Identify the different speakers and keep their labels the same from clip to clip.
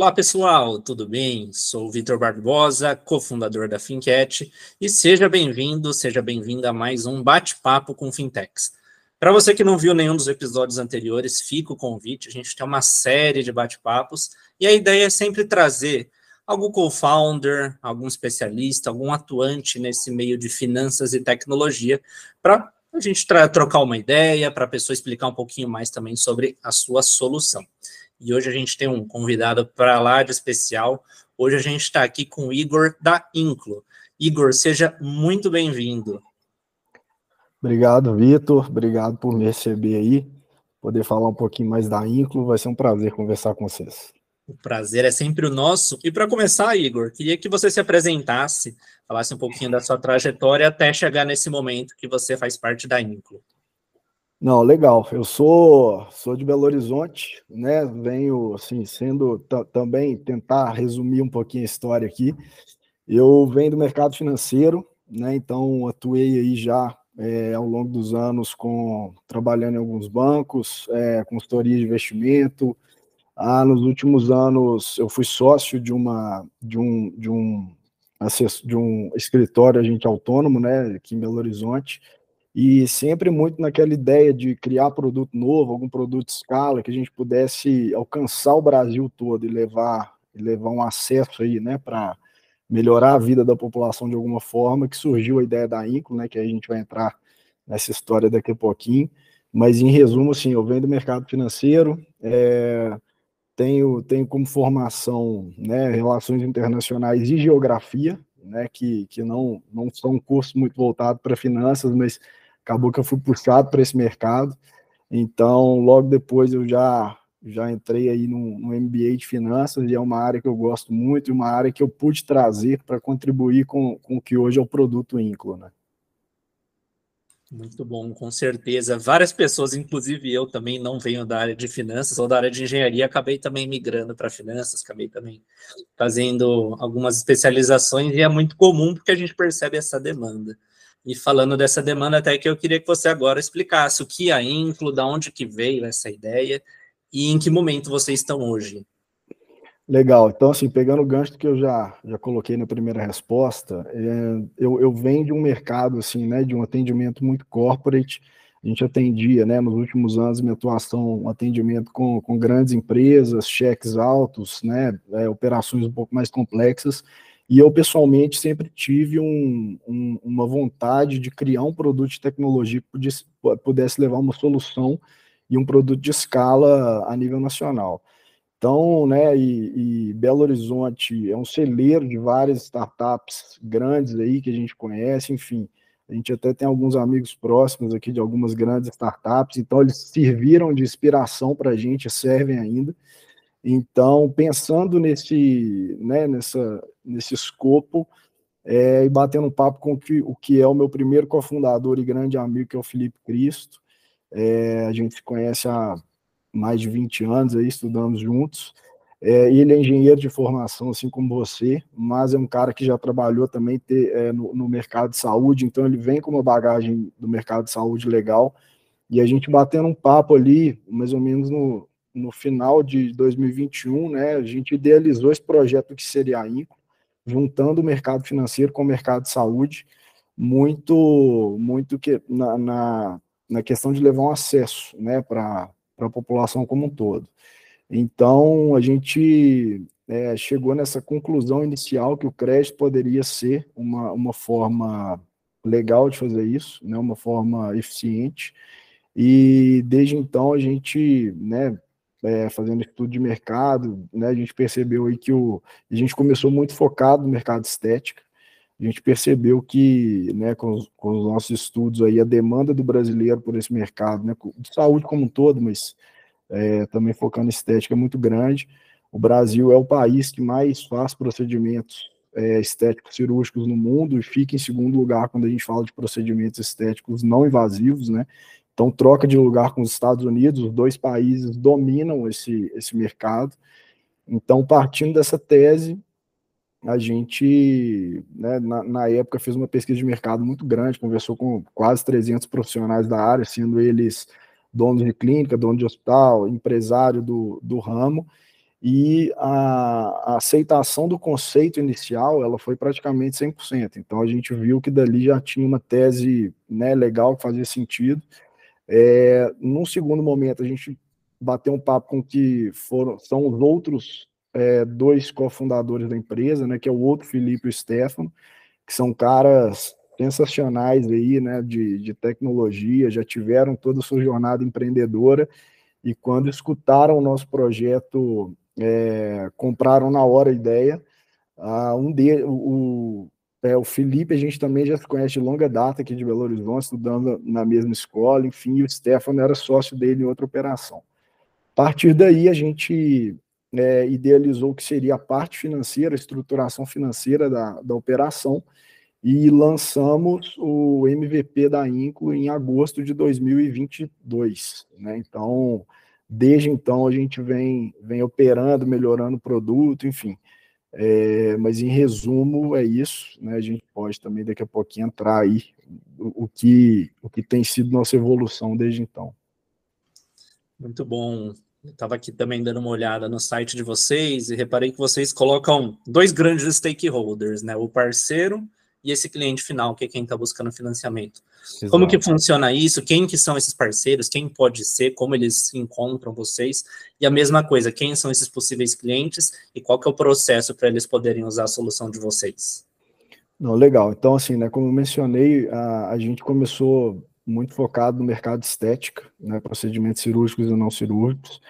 Speaker 1: Olá pessoal, tudo bem? Sou Vitor Barbosa, cofundador da Fincat, e seja bem-vindo, seja bem-vinda a mais um bate-papo com fintechs. Para você que não viu nenhum dos episódios anteriores, fica o convite, a gente tem uma série de bate-papos, e a ideia é sempre trazer algum co-founder, algum especialista, algum atuante nesse meio de finanças e tecnologia, para a gente trocar uma ideia, para a pessoa explicar um pouquinho mais também sobre a sua solução. E hoje a gente tem um convidado para lá de especial. Hoje a gente está aqui com o Igor da Inclo. Igor, seja muito bem-vindo.
Speaker 2: Obrigado, Vitor. Obrigado por me receber aí. Poder falar um pouquinho mais da Inclo. Vai ser um prazer conversar com vocês.
Speaker 1: O prazer é sempre o nosso. E para começar, Igor, queria que você se apresentasse, falasse um pouquinho da sua trajetória até chegar nesse momento que você faz parte da Inclo.
Speaker 2: Não, legal. Eu sou sou de Belo Horizonte, né? Venho assim sendo também tentar resumir um pouquinho a história aqui. Eu venho do mercado financeiro, né? Então atuei aí já é, ao longo dos anos com trabalhando em alguns bancos, é, consultoria de investimento. Ah, nos últimos anos eu fui sócio de uma de um de um de um escritório agente autônomo, né? Aqui em Belo Horizonte e sempre muito naquela ideia de criar produto novo, algum produto de escala que a gente pudesse alcançar o Brasil todo e levar, e levar um acesso aí, né, para melhorar a vida da população de alguma forma, que surgiu a ideia da Inclo, né, que a gente vai entrar nessa história daqui a pouquinho, mas em resumo, assim, eu venho do mercado financeiro, é, tenho, tenho como formação, né, relações internacionais e geografia, né, que, que não, não são um curso muito voltado para finanças, mas acabou que eu fui puxado para esse mercado. Então, logo depois eu já já entrei aí no, no, MBA de finanças e é uma área que eu gosto muito e uma área que eu pude trazer para contribuir com, com o que hoje é o produto Inclo, né?
Speaker 1: Muito bom, com certeza. Várias pessoas, inclusive eu também não venho da área de finanças ou da área de engenharia, acabei também migrando para finanças, acabei também fazendo algumas especializações e é muito comum porque a gente percebe essa demanda. E falando dessa demanda, até que eu queria que você agora explicasse o que é a Inclo, da onde que veio essa ideia e em que momento vocês estão hoje.
Speaker 2: Legal. Então, assim, pegando o gancho que eu já, já coloquei na primeira resposta, é, eu, eu venho de um mercado, assim, né, de um atendimento muito corporate. A gente atendia, né, nos últimos anos, minha atuação, um atendimento com, com grandes empresas, cheques altos, né, é, operações um pouco mais complexas. E eu, pessoalmente, sempre tive um, um, uma vontade de criar um produto de tecnologia que pudesse, pudesse levar uma solução e um produto de escala a nível nacional. Então, né, e, e, Belo Horizonte é um celeiro de várias startups grandes aí que a gente conhece, enfim, a gente até tem alguns amigos próximos aqui de algumas grandes startups, então eles serviram de inspiração para a gente, servem ainda. Então, pensando nesse, né, nessa, nesse escopo, é, e batendo um papo com o que, o que é o meu primeiro cofundador e grande amigo, que é o Felipe Cristo. É, a gente se conhece há mais de 20 anos, aí, estudamos juntos. É, ele é engenheiro de formação, assim como você, mas é um cara que já trabalhou também ter, é, no, no, mercado de saúde, então ele vem com uma bagagem do mercado de saúde legal. E a gente batendo um papo ali, mais ou menos no, no final de 2021, né, a gente idealizou esse projeto que seria a INCO, juntando o mercado financeiro com o mercado de saúde, muito, muito que na, na, na questão de levar um acesso, né, para a população como um todo. Então, a gente é, chegou nessa conclusão inicial que o crédito poderia ser uma, uma forma legal de fazer isso, né, uma forma eficiente, e desde então a gente, né, é, fazendo estudo de mercado, né, a gente percebeu aí que o, a gente começou muito focado no mercado estética, a gente percebeu que, né, com os, com os nossos estudos aí, a demanda do brasileiro por esse mercado, né, de saúde como um todo, mas é, também focando em estética é muito grande. O Brasil é o país que mais faz procedimentos é, estéticos cirúrgicos no mundo e fica em segundo lugar quando a gente fala de procedimentos estéticos não invasivos, né? Então, troca de lugar com os Estados Unidos, os dois países dominam esse, esse mercado. Então, partindo dessa tese, a gente, né, na, na, época, fez uma pesquisa de mercado muito grande, conversou com quase 300 profissionais da área, sendo eles donos de clínica, dono de hospital, empresário do, do ramo, e a, a, aceitação do conceito inicial ela foi praticamente 100%. Então a gente viu que dali já tinha uma tese né, legal que fazia sentido. É, num segundo momento a gente bateu um papo com que foram são os outros é, dois cofundadores da empresa, né, que é o outro Felipe e o Stefano, que são caras sensacionais aí, né, de, de tecnologia, já tiveram toda a sua jornada empreendedora e quando escutaram o nosso projeto é, compraram na hora a ideia. Ah, um de, o, é, o Felipe, a gente também já se conhece de longa data aqui de Belo Horizonte, estudando na mesma escola, enfim, e o Stefano era sócio dele em outra operação. A partir daí, a gente é, idealizou o que seria a parte financeira, a estruturação financeira da, da operação, e lançamos o MVP da Inclo em agosto de 2022. Né? Então, Desde então a gente vem, vem operando, melhorando o produto, enfim. É, mas em resumo é isso, né? A gente pode também daqui a pouquinho entrar aí o, o, que, o que tem sido nossa evolução desde então.
Speaker 1: Muito bom. Estava aqui também dando uma olhada no site de vocês e reparei que vocês colocam dois grandes stakeholders, né? O parceiro e esse cliente final, que é quem está buscando financiamento. Exato. Como que funciona isso? Quem que são esses parceiros? Quem pode ser? Como eles encontram vocês? E a mesma coisa, quem são esses possíveis clientes e qual que é o processo para eles poderem usar a solução de vocês?
Speaker 2: Não, legal. Então, assim, né, como eu mencionei, a, a gente começou muito focado no mercado de estética, né, procedimentos cirúrgicos e não cirúrgicos.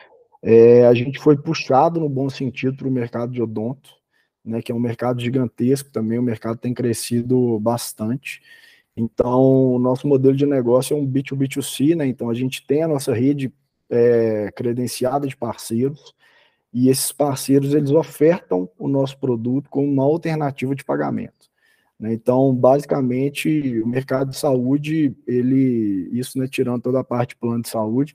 Speaker 2: É, a gente foi puxado no bom sentido para o mercado de odonto, né, que é um mercado gigantesco também, o mercado tem crescido bastante. Então, o nosso modelo de negócio é um B2B2C, né? Então, a gente tem a nossa rede é, credenciada de parceiros, e esses parceiros, eles ofertam o nosso produto como uma alternativa de pagamento. Né? Então, basicamente, o mercado de saúde, ele, isso né, tirando toda a parte plano de saúde,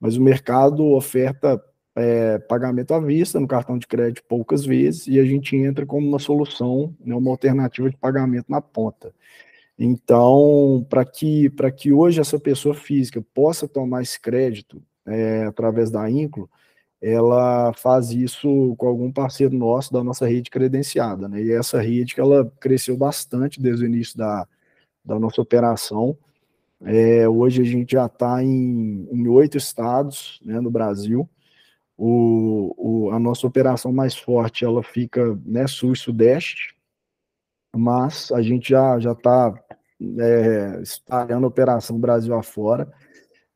Speaker 2: mas o mercado oferta é, pagamento à vista no cartão de crédito poucas vezes e a gente entra como uma solução, né, uma alternativa de pagamento na ponta. Então, para que, que hoje essa pessoa física possa tomar esse crédito é, através da Inclo, ela faz isso com algum parceiro nosso da nossa rede credenciada. Né? E essa rede ela cresceu bastante desde o início da, da nossa operação. É, hoje a gente já está em oito estados né, no Brasil. O, o, a nossa operação mais forte ela fica né, sul e sudeste, mas a gente já já está é, espalhando a operação Brasil afora.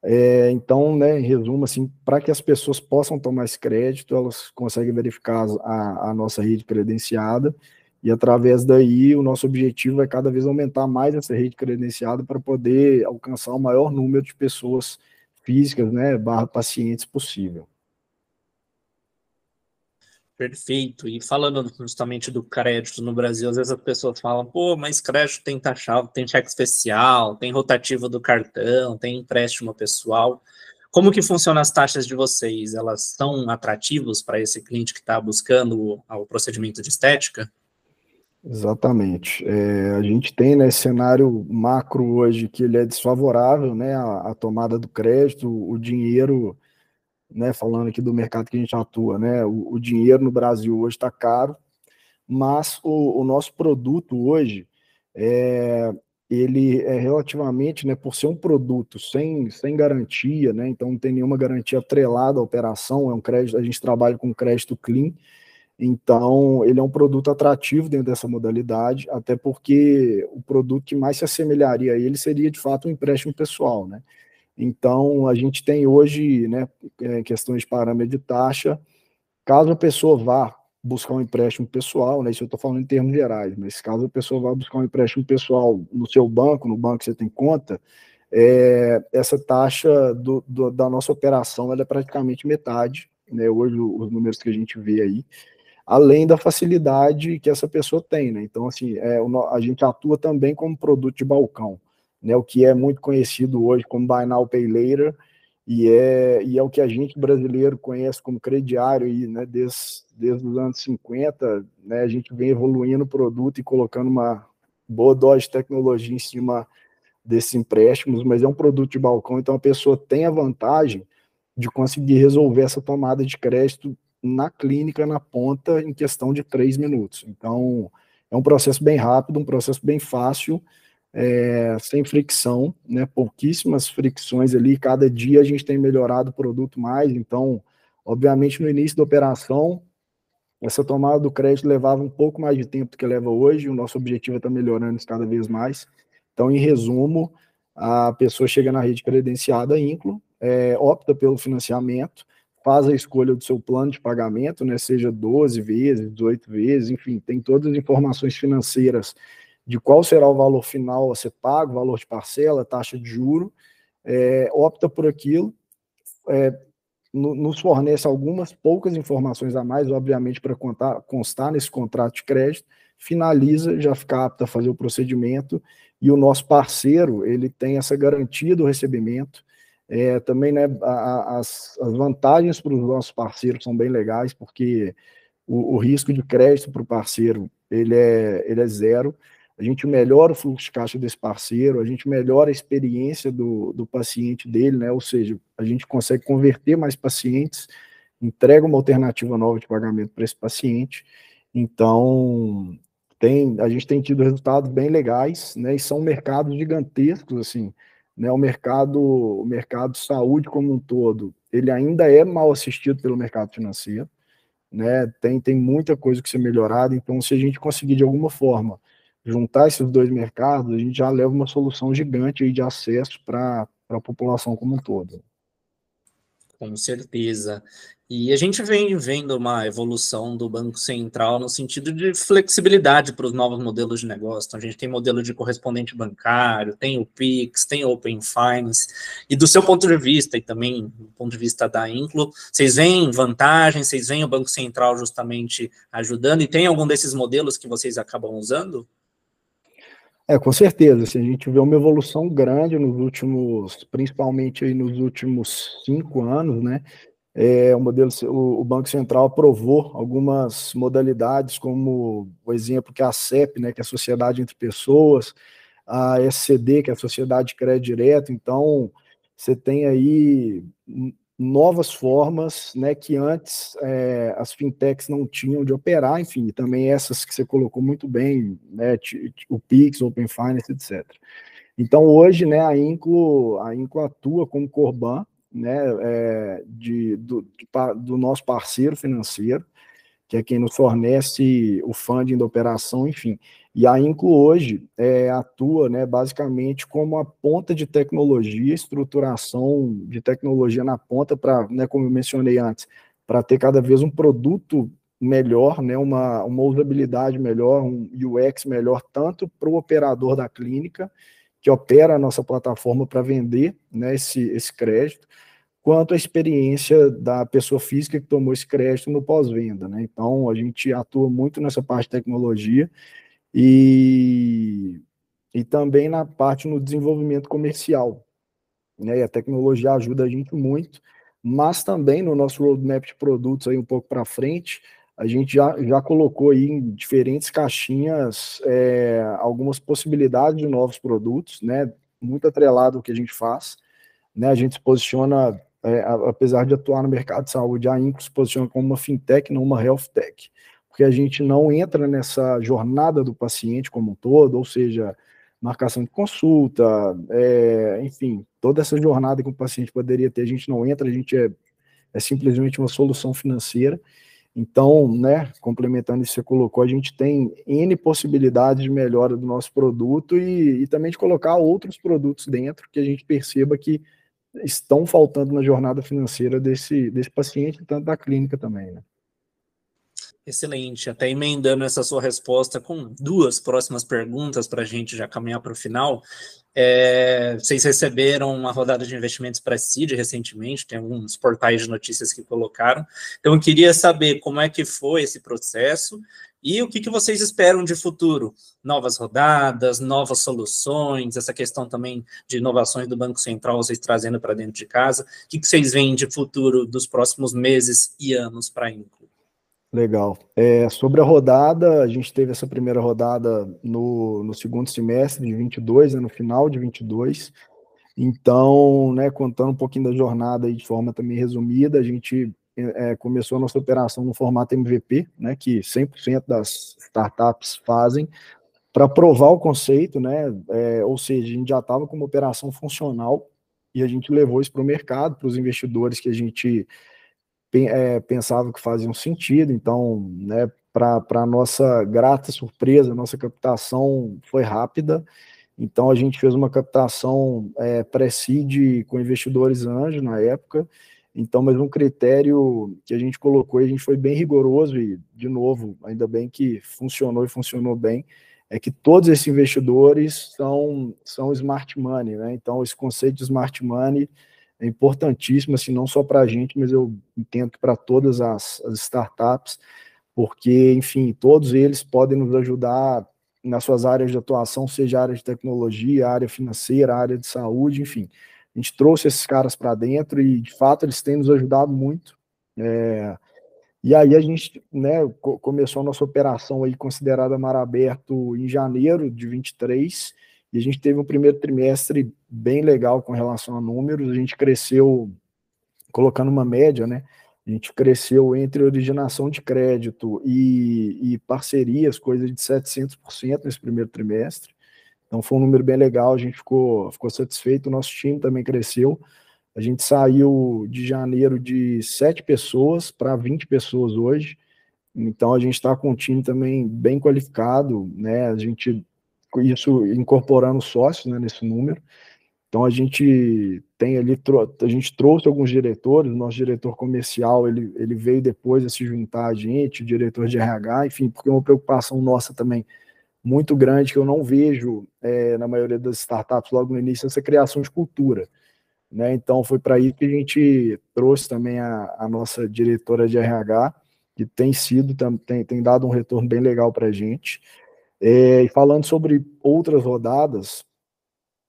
Speaker 2: É, então, né, em resumo, assim, para que as pessoas possam tomar esse crédito, elas conseguem verificar a, a, nossa rede credenciada e através daí o nosso objetivo é cada vez aumentar mais essa rede credenciada para poder alcançar o maior número de pessoas físicas, né, barra pacientes possível.
Speaker 1: Perfeito. E falando justamente do crédito no Brasil, às vezes as pessoas falam, pô, mas crédito tem taxado, tem cheque especial, tem rotativo do cartão, tem empréstimo pessoal. Como que funcionam as taxas de vocês? Elas são atrativos para esse cliente que está buscando o, o, procedimento de estética?
Speaker 2: Exatamente. É, a gente tem né, cenário macro hoje que ele é desfavorável, né, a, a tomada do crédito, o dinheiro né, falando aqui do mercado que a gente atua, né, o, o dinheiro no Brasil hoje está caro, mas o, o, nosso produto hoje, é, ele é relativamente, né, por ser um produto sem, sem garantia, né, então não tem nenhuma garantia atrelada à operação, é um crédito, a gente trabalha com crédito clean, então ele é um produto atrativo dentro dessa modalidade, até porque o produto que mais se assemelharia a ele seria de fato um empréstimo pessoal, né, então, a gente tem hoje, né, é, questões de parâmetro de taxa. Caso a pessoa vá buscar um empréstimo pessoal, né, isso eu estou falando em termos gerais, mas caso a pessoa vá buscar um empréstimo pessoal no seu banco, no banco que você tem conta, é, essa taxa do, do, da nossa operação é praticamente metade, né, hoje os números que a gente vê aí, além da facilidade que essa pessoa tem, né, então assim, é, a gente atua também como produto de balcão, né, o que é muito conhecido hoje como Buy Now Pay Later, e é, e é o que a gente brasileiro conhece como crediário, aí, né, desde, desde os anos 50, né, a gente vem evoluindo o produto e colocando uma boa dose de tecnologia em cima desses empréstimos, mas é um produto de balcão, então a pessoa tem a vantagem de conseguir resolver essa tomada de crédito na clínica, na ponta, em questão de três minutos. Então, é um processo bem rápido, um processo bem fácil, é, sem fricção, né? Pouquíssimas fricções ali. Cada dia a gente tem melhorado o produto mais. Então, obviamente, no início da operação, essa tomada do crédito levava um pouco mais de tempo do que leva hoje. O nosso objetivo é estar melhorando isso cada vez mais. Então, em resumo, a pessoa chega na rede credenciada Inclo, é, opta pelo financiamento, faz a escolha do seu plano de pagamento, né, seja 12 vezes, 18 vezes, enfim, tem todas as informações financeiras de qual será o valor final a ser pago, valor de parcela, taxa de juro, é, opta por aquilo, é, no, nos fornece algumas poucas informações a mais, obviamente, para constar nesse contrato de crédito, finaliza, já fica apto a fazer o procedimento, e o nosso parceiro, ele tem essa garantia do recebimento, é, também, né, a, as, as vantagens para os nossos parceiros são bem legais, porque o, o risco de crédito para o parceiro, ele é, ele é zero, a gente melhora o fluxo de caixa desse parceiro, a gente melhora a experiência do, do paciente dele, né, ou seja, a gente consegue converter mais pacientes, entrega uma alternativa nova de pagamento para esse paciente, então, tem, a gente tem tido resultados bem legais, né, e são mercados gigantescos, assim, né, o mercado, o mercado saúde como um todo, ele ainda é mal assistido pelo mercado financeiro, né, tem, tem muita coisa que ser melhorada, então se a gente conseguir de alguma forma juntar esses dois mercados, a gente já leva uma solução gigante de acesso para a população como um todo.
Speaker 1: Com certeza. E a gente vem vendo uma evolução do Banco Central no sentido de flexibilidade para os novos modelos de negócio. Então, a gente tem modelo de correspondente bancário, tem o Pix, tem o Open Finance. E do seu ponto de vista, e também do ponto de vista da Inclo, vocês veem vantagem, vocês veem o Banco Central justamente ajudando, e tem algum desses modelos que vocês acabam usando?
Speaker 2: É, com certeza. Assim, a gente vê uma evolução grande nos últimos, principalmente aí nos últimos cinco anos, né? É, o modelo, o, o, Banco Central aprovou algumas modalidades, como o exemplo que é a CEP, né, que é a Sociedade entre Pessoas, a SCD, que é a Sociedade de Crédito Direto. Então, você tem aí novas formas, né, que antes é, as fintechs não tinham de operar, enfim, também essas que você colocou muito bem, né, o Pix, Open Finance, etc. Então, hoje, né, a Inclo, a Inclo atua como Corban, né, é, de, do, do nosso parceiro financeiro, que é quem nos fornece o funding da operação, enfim. E a Inclu hoje é, atua né, basicamente como a ponta de tecnologia, estruturação de tecnologia na ponta, para, né, como eu mencionei antes, para ter cada vez um produto melhor, né, uma, uma usabilidade melhor, um UX melhor, tanto para o operador da clínica, que opera a nossa plataforma para vender né, esse, esse crédito, quanto a experiência da pessoa física que tomou esse crédito no pós-venda. Né? Então, a gente atua muito nessa parte de tecnologia e, e também na parte no desenvolvimento comercial. Né? E a tecnologia ajuda a gente muito, mas também no nosso roadmap de produtos aí um pouco para frente, a gente já, já colocou aí em diferentes caixinhas é, algumas possibilidades de novos produtos, né? Muito atrelado ao que a gente faz. Né? A gente se posiciona é, apesar de atuar no mercado de saúde, a Incro se posiciona como uma fintech, não uma health tech, porque a gente não entra nessa jornada do paciente como um todo, ou seja, marcação de consulta, é, enfim, toda essa jornada que o paciente poderia ter, a gente não entra, a gente é, é simplesmente uma solução financeira. Então, né, complementando isso que você colocou, a gente tem N possibilidades de melhora do nosso produto e, e também de colocar outros produtos dentro que a gente perceba que estão faltando na jornada financeira desse, desse paciente, tanto da clínica também, né?
Speaker 1: Excelente, até emendando essa sua resposta com duas próximas perguntas para a gente já caminhar para o final. É, vocês receberam uma rodada de investimentos para a CID recentemente, tem alguns portais de notícias que colocaram. Então, eu queria saber como é que foi esse processo e o que, que vocês esperam de futuro? Novas rodadas, novas soluções, essa questão também de inovações do Banco Central, vocês trazendo para dentro de casa. O que, que vocês veem de futuro dos próximos meses e anos para a Inclu?
Speaker 2: Legal. É, sobre a rodada, a gente teve essa primeira rodada no, no segundo semestre de 22, né, no final de 22. Então, né, contando um pouquinho da jornada aí de forma também resumida, a gente é, começou a nossa operação no formato MVP, né, que 100% das startups fazem, para provar o conceito, né, é, ou seja, a gente já estava com uma operação funcional e a gente levou isso para o mercado, para os investidores que a gente é, pensava que faziam sentido, então, né, para nossa grata surpresa, nossa captação foi rápida, então a gente fez uma captação é, pré-seed com investidores anjos na época. Então, mas um critério que a gente colocou a gente foi bem rigoroso e, de novo, ainda bem que funcionou e funcionou bem, é que todos esses investidores são, são smart money, né? Então, esse conceito de smart money é importantíssimo, assim, não só para a gente, mas eu entendo que para todas as, as startups, porque, enfim, todos eles podem nos ajudar nas suas áreas de atuação, seja área de tecnologia, área financeira, área de saúde, enfim. A gente trouxe esses caras para dentro e, de fato, eles têm nos ajudado muito. É, e aí a gente né, começou a nossa operação aí considerada mar aberto em janeiro de 23, e a gente teve um primeiro trimestre bem legal com relação a números, a gente cresceu, colocando uma média, né, a gente cresceu entre originação de crédito e, e parcerias, coisa de 700% nesse primeiro trimestre. Então foi um número bem legal, a gente ficou, ficou satisfeito, o nosso time também cresceu. A gente saiu de janeiro de 7 pessoas para 20 pessoas hoje. Então a gente está com um time também bem qualificado, né? A gente isso incorporando sócios né, nesse número. Então a gente tem ali, a gente trouxe alguns diretores, o nosso diretor comercial ele, ele veio depois a se juntar a gente, o diretor de RH, enfim, porque é uma preocupação nossa também muito grande que eu não vejo é, na maioria das startups logo no início essa criação de cultura. Né? Então foi para isso que a gente trouxe também a, a, nossa diretora de RH, que tem sido, tem, tem dado um retorno bem legal para a gente. É, e falando sobre outras rodadas,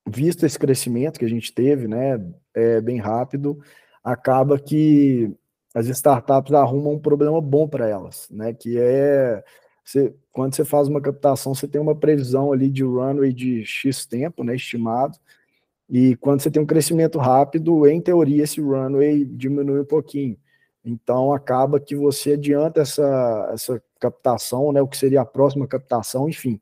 Speaker 2: visto esse crescimento que a gente teve, né, é, bem rápido, acaba que as startups arrumam um problema bom para elas, né, que é você, quando você faz uma captação, você tem uma previsão ali de runway de X tempo, né, estimado, e quando você tem um crescimento rápido, em teoria, esse runway diminui um pouquinho. Então, acaba que você adianta essa, essa captação, né, o que seria a próxima captação, enfim,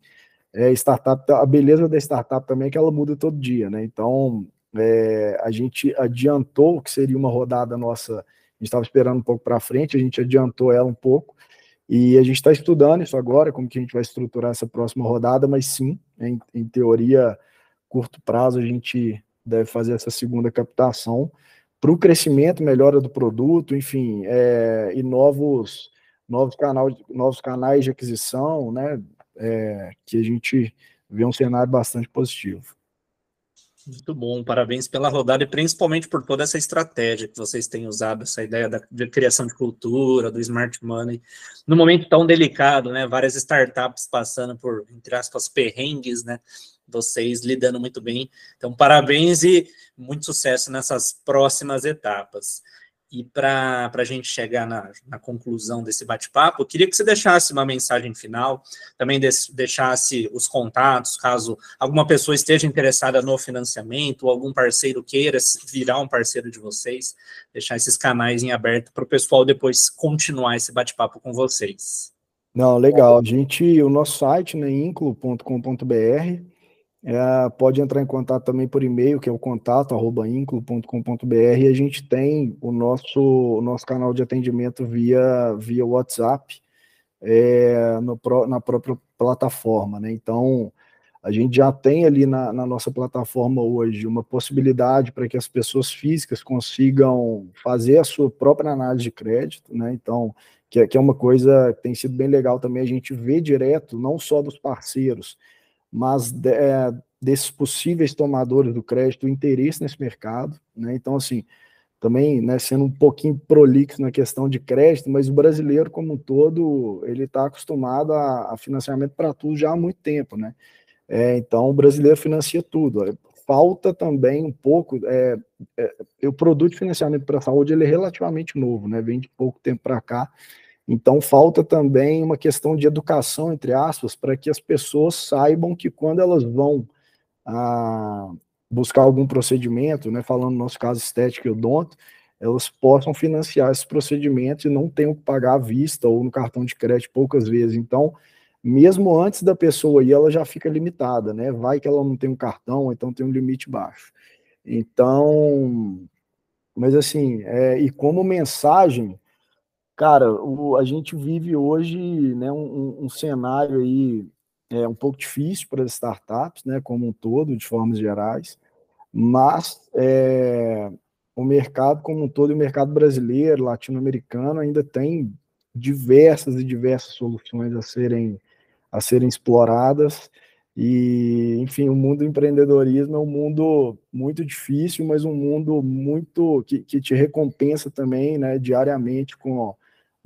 Speaker 2: é, startup, a beleza da startup também é que ela muda todo dia, né? Então, é, a gente adiantou o que seria uma rodada nossa, a gente estava esperando um pouco para frente, a gente adiantou ela um pouco, e a gente está estudando isso agora, como que a gente vai estruturar essa próxima rodada, mas sim, em, em teoria, curto prazo, a gente deve fazer essa segunda captação para o crescimento, melhora do produto, enfim, é, e novos, novos, canal, novos canais de aquisição, né? é, que a gente vê um cenário bastante positivo.
Speaker 1: Muito bom, parabéns pela rodada e principalmente por toda essa estratégia que vocês têm usado, essa ideia da, criação de cultura, do smart money, no momento tão delicado, né? Várias startups passando por, entre aspas, perrengues, né? Vocês lidando muito bem. Então, parabéns e muito sucesso nessas próximas etapas. E para a gente chegar na, na conclusão desse bate-papo, queria que você deixasse uma mensagem final, também deixasse os contatos, caso alguma pessoa esteja interessada no financiamento, ou algum parceiro queira virar um parceiro de vocês, deixar esses canais em aberto para o pessoal depois continuar esse bate-papo com vocês.
Speaker 2: Não, legal. A gente, o nosso site, né, inclo.com.br, é, pode entrar em contato também por e-mail, que é o contato arroba e a gente tem o nosso, o nosso canal de atendimento via, via WhatsApp é, no, na própria plataforma. Né? Então, a gente já tem ali na, na nossa plataforma hoje uma possibilidade para que as pessoas físicas consigam fazer a sua própria análise de crédito, né? Então, que é, que é uma coisa que tem sido bem legal também a gente ver direto, não só dos parceiros, mas é, desses possíveis tomadores do crédito, o interesse nesse mercado, né? Então, assim, também, né, sendo um pouquinho prolixo na questão de crédito, mas o brasileiro como um todo, ele está acostumado a, a financiamento para tudo já há muito tempo, né? É, então, o brasileiro financia tudo. Falta também um pouco, é, é, o produto de financiamento para a saúde, ele é relativamente novo, né? Vem de pouco tempo para cá, então, falta também uma questão de educação, entre aspas, para que as pessoas saibam que quando elas vão ah, buscar algum procedimento, né, falando no nosso caso estético e odonto, elas possam financiar esses procedimentos e não tenham que pagar à vista ou no cartão de crédito poucas vezes. Então, mesmo antes da pessoa ir, ela já fica limitada, né? Vai que ela não tem um cartão, então tem um limite baixo. Então, mas assim, é, e como mensagem, cara, o, a gente vive hoje né, um, um cenário aí é, um pouco difícil para as startups, né, como um todo, de formas gerais, mas é, o mercado como um todo, o mercado brasileiro, latino-americano, ainda tem diversas e diversas soluções a serem, a serem exploradas. E, enfim, o mundo do empreendedorismo é um mundo muito difícil, mas um mundo muito que, que te recompensa também, né, diariamente com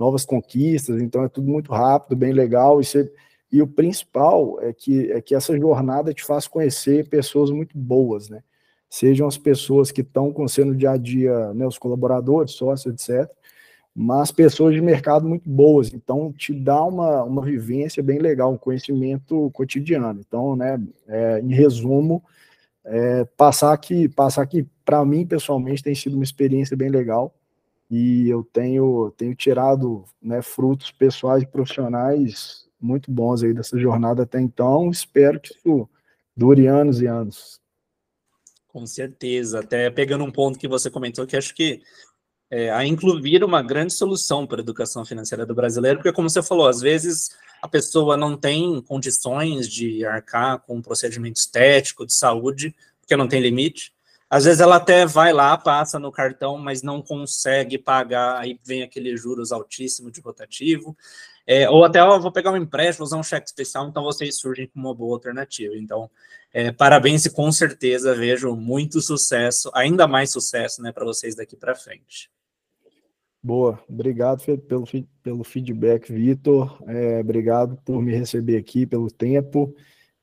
Speaker 2: novas conquistas. Então é tudo muito rápido, bem legal. E, você, e o principal é que, é que essa jornada te faz conhecer pessoas muito boas, né? Sejam as pessoas que estão com você no dia a dia, né, os colaboradores, sócios, etc mas pessoas de mercado muito boas, então te dá uma, uma vivência bem legal, um conhecimento cotidiano. Então, né, é, em resumo, é, passar aqui, passar aqui para mim pessoalmente tem sido uma experiência bem legal e eu tenho tenho tirado né, frutos pessoais e profissionais muito bons aí dessa jornada até então. Espero que isso dure anos e anos.
Speaker 1: Com certeza. Até pegando um ponto que você comentou, que acho que é, a incluir uma grande solução para a educação financeira do brasileiro, porque, como você falou, às vezes a pessoa não tem condições de arcar com um procedimento estético, de saúde, porque não tem limite. Às vezes ela até vai lá, passa no cartão, mas não consegue pagar, aí vem aquele juros altíssimo de rotativo. É, ou até, ó, vou pegar um empréstimo, usar um cheque especial, então vocês surgem como uma boa alternativa. Então, é, parabéns e com certeza vejo muito sucesso, ainda mais sucesso né, para vocês daqui para frente.
Speaker 2: Boa, obrigado pelo, pelo feedback, Vitor. É, obrigado por me receber aqui, pelo tempo.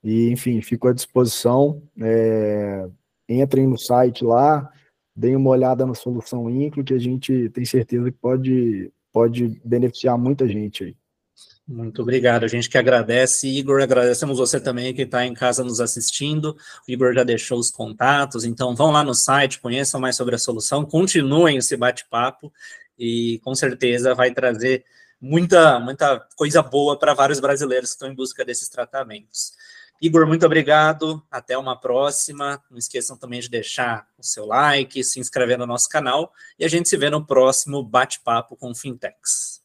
Speaker 2: E, enfim, fico à disposição. É, entrem no site lá, deem uma olhada na solução Inclu, que a gente tem certeza que pode, pode beneficiar muita gente aí.
Speaker 1: Muito obrigado, a gente que agradece. Igor, agradecemos você também que está em casa nos assistindo. O Igor já deixou os contatos, então vão lá no site, conheçam mais sobre a solução, continuem esse bate-papo e com certeza vai trazer muita, muita coisa boa para vários brasileiros que estão em busca desses tratamentos. Igor, muito obrigado. Até uma próxima. Não esqueçam também de deixar o seu like, se inscrever no nosso canal e a gente se vê no próximo bate-papo com Fintechs.